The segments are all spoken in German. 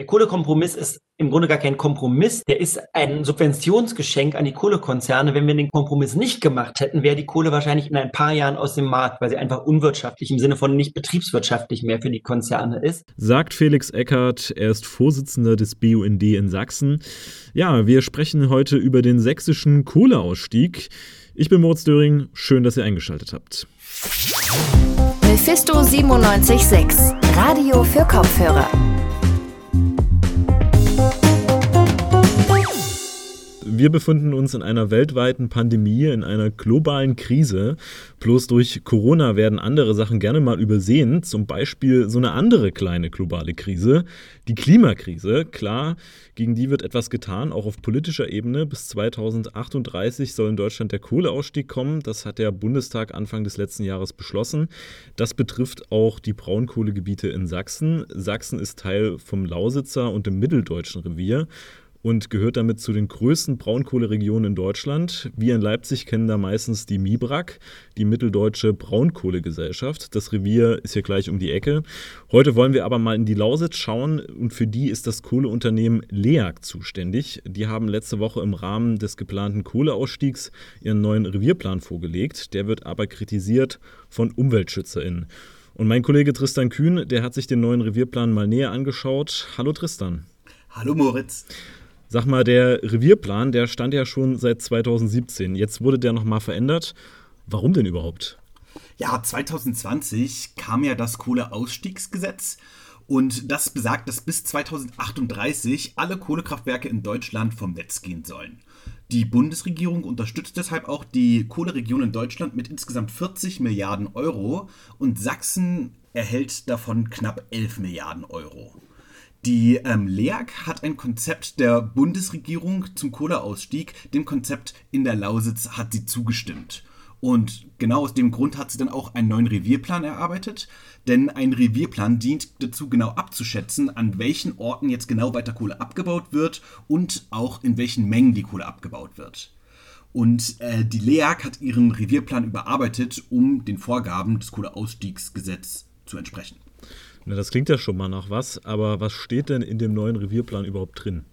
Der Kohlekompromiss ist im Grunde gar kein Kompromiss. Der ist ein Subventionsgeschenk an die Kohlekonzerne. Wenn wir den Kompromiss nicht gemacht hätten, wäre die Kohle wahrscheinlich in ein paar Jahren aus dem Markt, weil sie einfach unwirtschaftlich im Sinne von nicht betriebswirtschaftlich mehr für die Konzerne ist. Sagt Felix Eckert. Er ist Vorsitzender des BUND in Sachsen. Ja, wir sprechen heute über den sächsischen Kohleausstieg. Ich bin Moritz Döring. Schön, dass ihr eingeschaltet habt. Mephisto 976, Radio für Kopfhörer. Wir befinden uns in einer weltweiten Pandemie, in einer globalen Krise. Bloß durch Corona werden andere Sachen gerne mal übersehen. Zum Beispiel so eine andere kleine globale Krise, die Klimakrise. Klar, gegen die wird etwas getan, auch auf politischer Ebene. Bis 2038 soll in Deutschland der Kohleausstieg kommen. Das hat der Bundestag Anfang des letzten Jahres beschlossen. Das betrifft auch die Braunkohlegebiete in Sachsen. Sachsen ist Teil vom Lausitzer und dem Mitteldeutschen Revier und gehört damit zu den größten Braunkohleregionen in Deutschland. Wir in Leipzig kennen da meistens die MIBRAG, die Mitteldeutsche Braunkohlegesellschaft. Das Revier ist hier gleich um die Ecke. Heute wollen wir aber mal in die Lausitz schauen und für die ist das Kohleunternehmen LEAG zuständig. Die haben letzte Woche im Rahmen des geplanten Kohleausstiegs ihren neuen Revierplan vorgelegt. Der wird aber kritisiert von UmweltschützerInnen. Und mein Kollege Tristan Kühn, der hat sich den neuen Revierplan mal näher angeschaut. Hallo Tristan. Hallo Moritz. Sag mal, der Revierplan, der stand ja schon seit 2017. Jetzt wurde der nochmal verändert. Warum denn überhaupt? Ja, 2020 kam ja das Kohleausstiegsgesetz und das besagt, dass bis 2038 alle Kohlekraftwerke in Deutschland vom Netz gehen sollen. Die Bundesregierung unterstützt deshalb auch die Kohleregion in Deutschland mit insgesamt 40 Milliarden Euro und Sachsen erhält davon knapp 11 Milliarden Euro. Die ähm, LEAG hat ein Konzept der Bundesregierung zum Kohleausstieg. Dem Konzept in der Lausitz hat sie zugestimmt. Und genau aus dem Grund hat sie dann auch einen neuen Revierplan erarbeitet. Denn ein Revierplan dient dazu, genau abzuschätzen, an welchen Orten jetzt genau weiter Kohle abgebaut wird und auch in welchen Mengen die Kohle abgebaut wird. Und äh, die LEAG hat ihren Revierplan überarbeitet, um den Vorgaben des Kohleausstiegsgesetzes zu entsprechen. Na, das klingt ja schon mal nach was, aber was steht denn in dem neuen Revierplan überhaupt drin?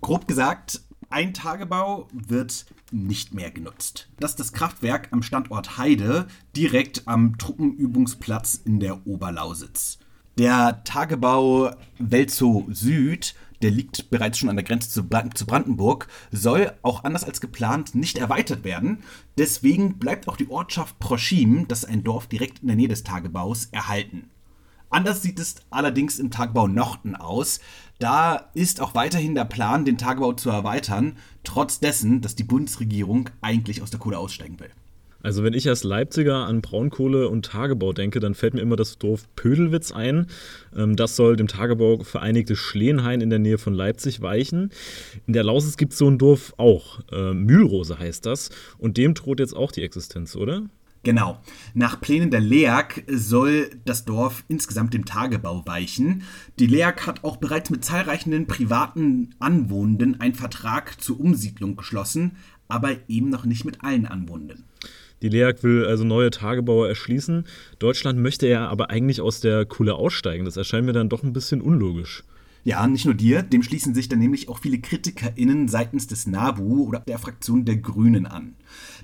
Grob gesagt, ein Tagebau wird nicht mehr genutzt. Das ist das Kraftwerk am Standort Heide, direkt am Truppenübungsplatz in der Oberlausitz. Der Tagebau Welzow Süd, der liegt bereits schon an der Grenze zu, Brandenburg, soll auch anders als geplant nicht erweitert werden. Deswegen bleibt auch die Ortschaft Proschim, das ist ein Dorf direkt in der Nähe des Tagebaus, erhalten. Anders sieht es allerdings im Tagebau Nochten aus. Da ist auch weiterhin der Plan, den Tagebau zu erweitern, trotz dessen, dass die Bundesregierung eigentlich aus der Kohle aussteigen will. Also wenn ich als Leipziger an Braunkohle und Tagebau denke, dann fällt mir immer das Dorf Pödelwitz ein. Ähm, das soll dem Tagebau vereinigte Schlehenhain in der Nähe von Leipzig weichen. In der Lausitz gibt es so ein Dorf auch. Äh, Mühlrose heißt das. Und dem droht jetzt auch die Existenz, oder? Genau. Nach Plänen der LEAG soll das Dorf insgesamt dem Tagebau weichen. Die LEAG hat auch bereits mit zahlreichen privaten Anwohnenden einen Vertrag zur Umsiedlung geschlossen, aber eben noch nicht mit allen Anwohnenden. Die LEAG will also neue Tagebauer erschließen. Deutschland möchte ja aber eigentlich aus der Kohle aussteigen. Das erscheint mir dann doch ein bisschen unlogisch. Ja, nicht nur dir, dem schließen sich dann nämlich auch viele KritikerInnen seitens des NABU oder der Fraktion der Grünen an.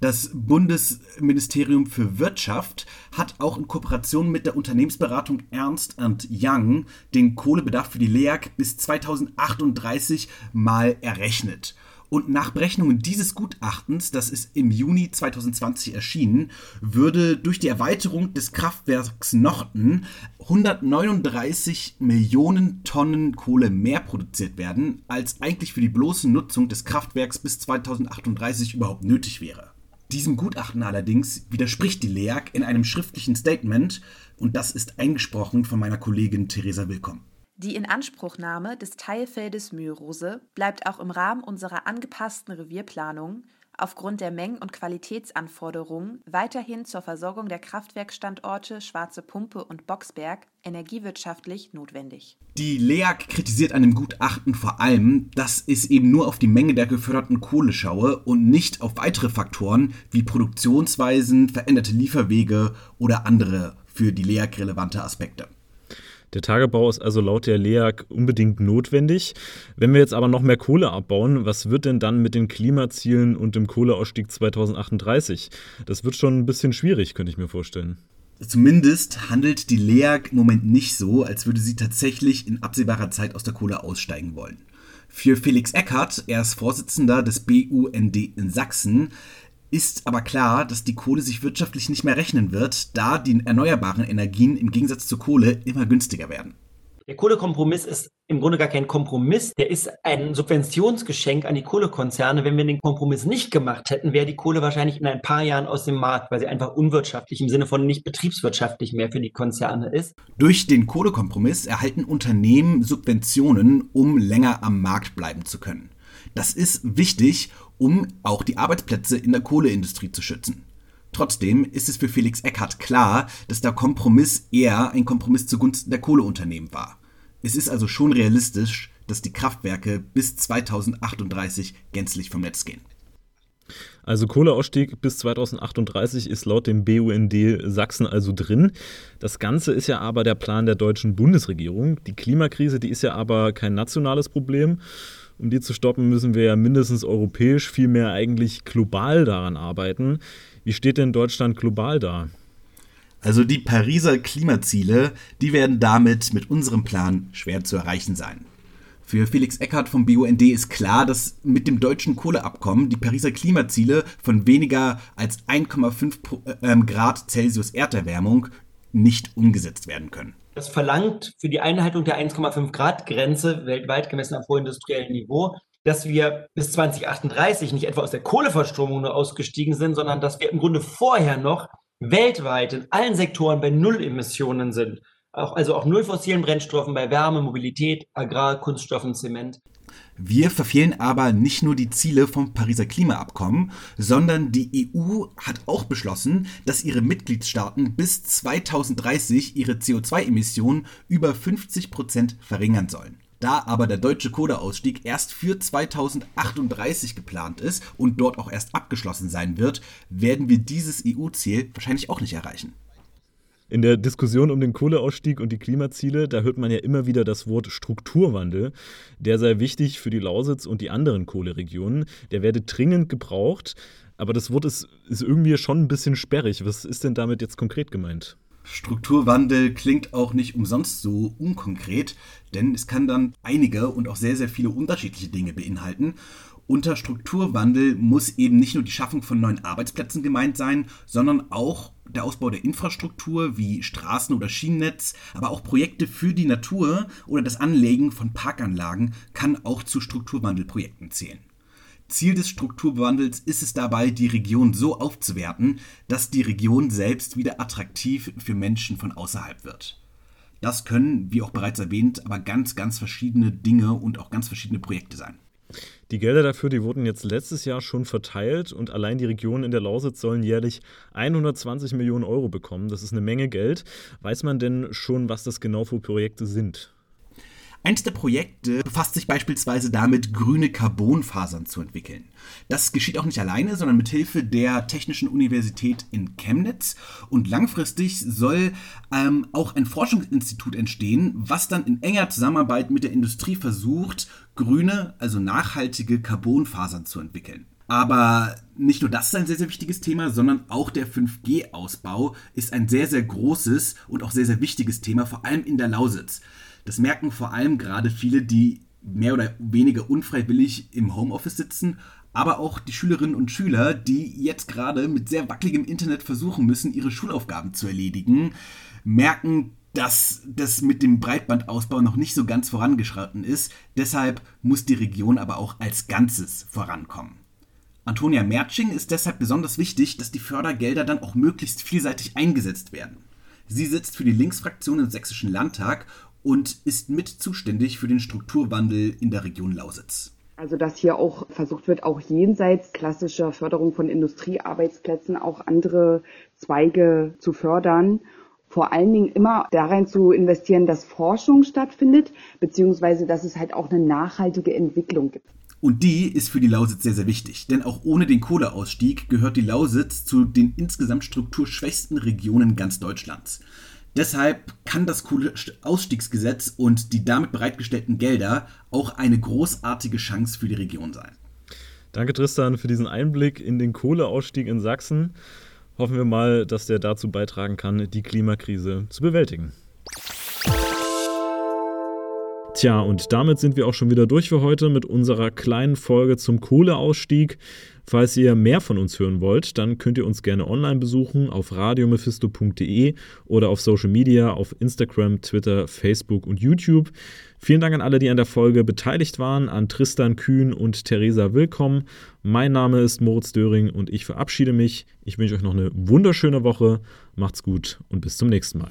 Das Bundesministerium für Wirtschaft hat auch in Kooperation mit der Unternehmensberatung Ernst Young den Kohlebedarf für die LEAG bis 2038 mal errechnet. Und nach Berechnungen dieses Gutachtens, das ist im Juni 2020 erschienen, würde durch die Erweiterung des Kraftwerks Nochten 139 Millionen Tonnen Kohle mehr produziert werden, als eigentlich für die bloße Nutzung des Kraftwerks bis 2038 überhaupt nötig wäre. Diesem Gutachten allerdings widerspricht die LEAG in einem schriftlichen Statement und das ist eingesprochen von meiner Kollegin Theresa Willkomm. Die Inanspruchnahme des Teilfeldes Mühlrose bleibt auch im Rahmen unserer angepassten Revierplanung aufgrund der Mengen- und Qualitätsanforderungen weiterhin zur Versorgung der Kraftwerkstandorte Schwarze Pumpe und Boxberg energiewirtschaftlich notwendig. Die LEAG kritisiert an dem Gutachten vor allem, dass es eben nur auf die Menge der geförderten Kohle schaue und nicht auf weitere Faktoren wie Produktionsweisen, veränderte Lieferwege oder andere für die LEAG relevante Aspekte. Der Tagebau ist also laut der LEAG unbedingt notwendig. Wenn wir jetzt aber noch mehr Kohle abbauen, was wird denn dann mit den Klimazielen und dem Kohleausstieg 2038? Das wird schon ein bisschen schwierig, könnte ich mir vorstellen. Zumindest handelt die LEAG im Moment nicht so, als würde sie tatsächlich in absehbarer Zeit aus der Kohle aussteigen wollen. Für Felix Eckert, er ist Vorsitzender des BUND in Sachsen, ist aber klar, dass die Kohle sich wirtschaftlich nicht mehr rechnen wird, da die erneuerbaren Energien im Gegensatz zur Kohle immer günstiger werden. Der Kohlekompromiss ist im Grunde gar kein Kompromiss. Der ist ein Subventionsgeschenk an die Kohlekonzerne. Wenn wir den Kompromiss nicht gemacht hätten, wäre die Kohle wahrscheinlich in ein paar Jahren aus dem Markt, weil sie einfach unwirtschaftlich im Sinne von nicht betriebswirtschaftlich mehr für die Konzerne ist. Durch den Kohlekompromiss erhalten Unternehmen Subventionen, um länger am Markt bleiben zu können. Das ist wichtig, um auch die Arbeitsplätze in der Kohleindustrie zu schützen. Trotzdem ist es für Felix Eckhardt klar, dass der Kompromiss eher ein Kompromiss zugunsten der Kohleunternehmen war. Es ist also schon realistisch, dass die Kraftwerke bis 2038 gänzlich vom Netz gehen. Also Kohleausstieg bis 2038 ist laut dem BUND Sachsen also drin. Das Ganze ist ja aber der Plan der deutschen Bundesregierung. Die Klimakrise, die ist ja aber kein nationales Problem. Um die zu stoppen, müssen wir ja mindestens europäisch, vielmehr eigentlich global daran arbeiten. Wie steht denn Deutschland global da? Also die Pariser Klimaziele, die werden damit mit unserem Plan schwer zu erreichen sein. Für Felix Eckert vom BUND ist klar, dass mit dem deutschen Kohleabkommen die Pariser Klimaziele von weniger als 1,5 ähm, Grad Celsius Erderwärmung nicht umgesetzt werden können. Das verlangt für die Einhaltung der 1,5 Grad Grenze weltweit gemessen am vorindustriellen Niveau dass wir bis 2038 nicht etwa aus der Kohleverstromung nur ausgestiegen sind, sondern dass wir im Grunde vorher noch weltweit in allen Sektoren bei Null-Emissionen sind. Auch, also auch null fossilen Brennstoffen bei Wärme, Mobilität, Agrar, Kunststoffen, Zement. Wir verfehlen aber nicht nur die Ziele vom Pariser Klimaabkommen, sondern die EU hat auch beschlossen, dass ihre Mitgliedstaaten bis 2030 ihre CO2-Emissionen über 50 Prozent verringern sollen. Da aber der deutsche Kohleausstieg erst für 2038 geplant ist und dort auch erst abgeschlossen sein wird, werden wir dieses EU-Ziel wahrscheinlich auch nicht erreichen. In der Diskussion um den Kohleausstieg und die Klimaziele, da hört man ja immer wieder das Wort Strukturwandel. Der sei wichtig für die Lausitz und die anderen Kohleregionen. Der werde dringend gebraucht. Aber das Wort ist, ist irgendwie schon ein bisschen sperrig. Was ist denn damit jetzt konkret gemeint? Strukturwandel klingt auch nicht umsonst so unkonkret, denn es kann dann einige und auch sehr, sehr viele unterschiedliche Dinge beinhalten. Unter Strukturwandel muss eben nicht nur die Schaffung von neuen Arbeitsplätzen gemeint sein, sondern auch der Ausbau der Infrastruktur wie Straßen oder Schienennetz, aber auch Projekte für die Natur oder das Anlegen von Parkanlagen kann auch zu Strukturwandelprojekten zählen. Ziel des Strukturwandels ist es dabei, die Region so aufzuwerten, dass die Region selbst wieder attraktiv für Menschen von außerhalb wird. Das können, wie auch bereits erwähnt, aber ganz, ganz verschiedene Dinge und auch ganz verschiedene Projekte sein. Die Gelder dafür, die wurden jetzt letztes Jahr schon verteilt und allein die Regionen in der Lausitz sollen jährlich 120 Millionen Euro bekommen. Das ist eine Menge Geld. Weiß man denn schon, was das genau für Projekte sind? Eins der Projekte befasst sich beispielsweise damit, grüne Carbonfasern zu entwickeln. Das geschieht auch nicht alleine, sondern mit Hilfe der Technischen Universität in Chemnitz. Und langfristig soll ähm, auch ein Forschungsinstitut entstehen, was dann in enger Zusammenarbeit mit der Industrie versucht, grüne, also nachhaltige Carbonfasern zu entwickeln. Aber nicht nur das ist ein sehr, sehr wichtiges Thema, sondern auch der 5G-Ausbau ist ein sehr, sehr großes und auch sehr, sehr wichtiges Thema, vor allem in der Lausitz. Das merken vor allem gerade viele, die mehr oder weniger unfreiwillig im Homeoffice sitzen, aber auch die Schülerinnen und Schüler, die jetzt gerade mit sehr wackeligem Internet versuchen müssen, ihre Schulaufgaben zu erledigen, merken, dass das mit dem Breitbandausbau noch nicht so ganz vorangeschritten ist. Deshalb muss die Region aber auch als Ganzes vorankommen. Antonia Merching ist deshalb besonders wichtig, dass die Fördergelder dann auch möglichst vielseitig eingesetzt werden. Sie sitzt für die Linksfraktion im Sächsischen Landtag und ist mit zuständig für den Strukturwandel in der Region Lausitz. Also dass hier auch versucht wird, auch jenseits klassischer Förderung von Industriearbeitsplätzen auch andere Zweige zu fördern. Vor allen Dingen immer darin zu investieren, dass Forschung stattfindet, beziehungsweise dass es halt auch eine nachhaltige Entwicklung gibt. Und die ist für die Lausitz sehr, sehr wichtig, denn auch ohne den Kohleausstieg gehört die Lausitz zu den insgesamt strukturschwächsten Regionen ganz Deutschlands. Deshalb kann das Kohleausstiegsgesetz und die damit bereitgestellten Gelder auch eine großartige Chance für die Region sein. Danke Tristan für diesen Einblick in den Kohleausstieg in Sachsen. Hoffen wir mal, dass der dazu beitragen kann, die Klimakrise zu bewältigen. Tja, und damit sind wir auch schon wieder durch für heute mit unserer kleinen Folge zum Kohleausstieg. Falls ihr mehr von uns hören wollt, dann könnt ihr uns gerne online besuchen auf radiomephisto.de oder auf Social Media auf Instagram, Twitter, Facebook und YouTube. Vielen Dank an alle, die an der Folge beteiligt waren, an Tristan Kühn und Theresa Willkommen. Mein Name ist Moritz Döring und ich verabschiede mich. Ich wünsche euch noch eine wunderschöne Woche. Macht's gut und bis zum nächsten Mal.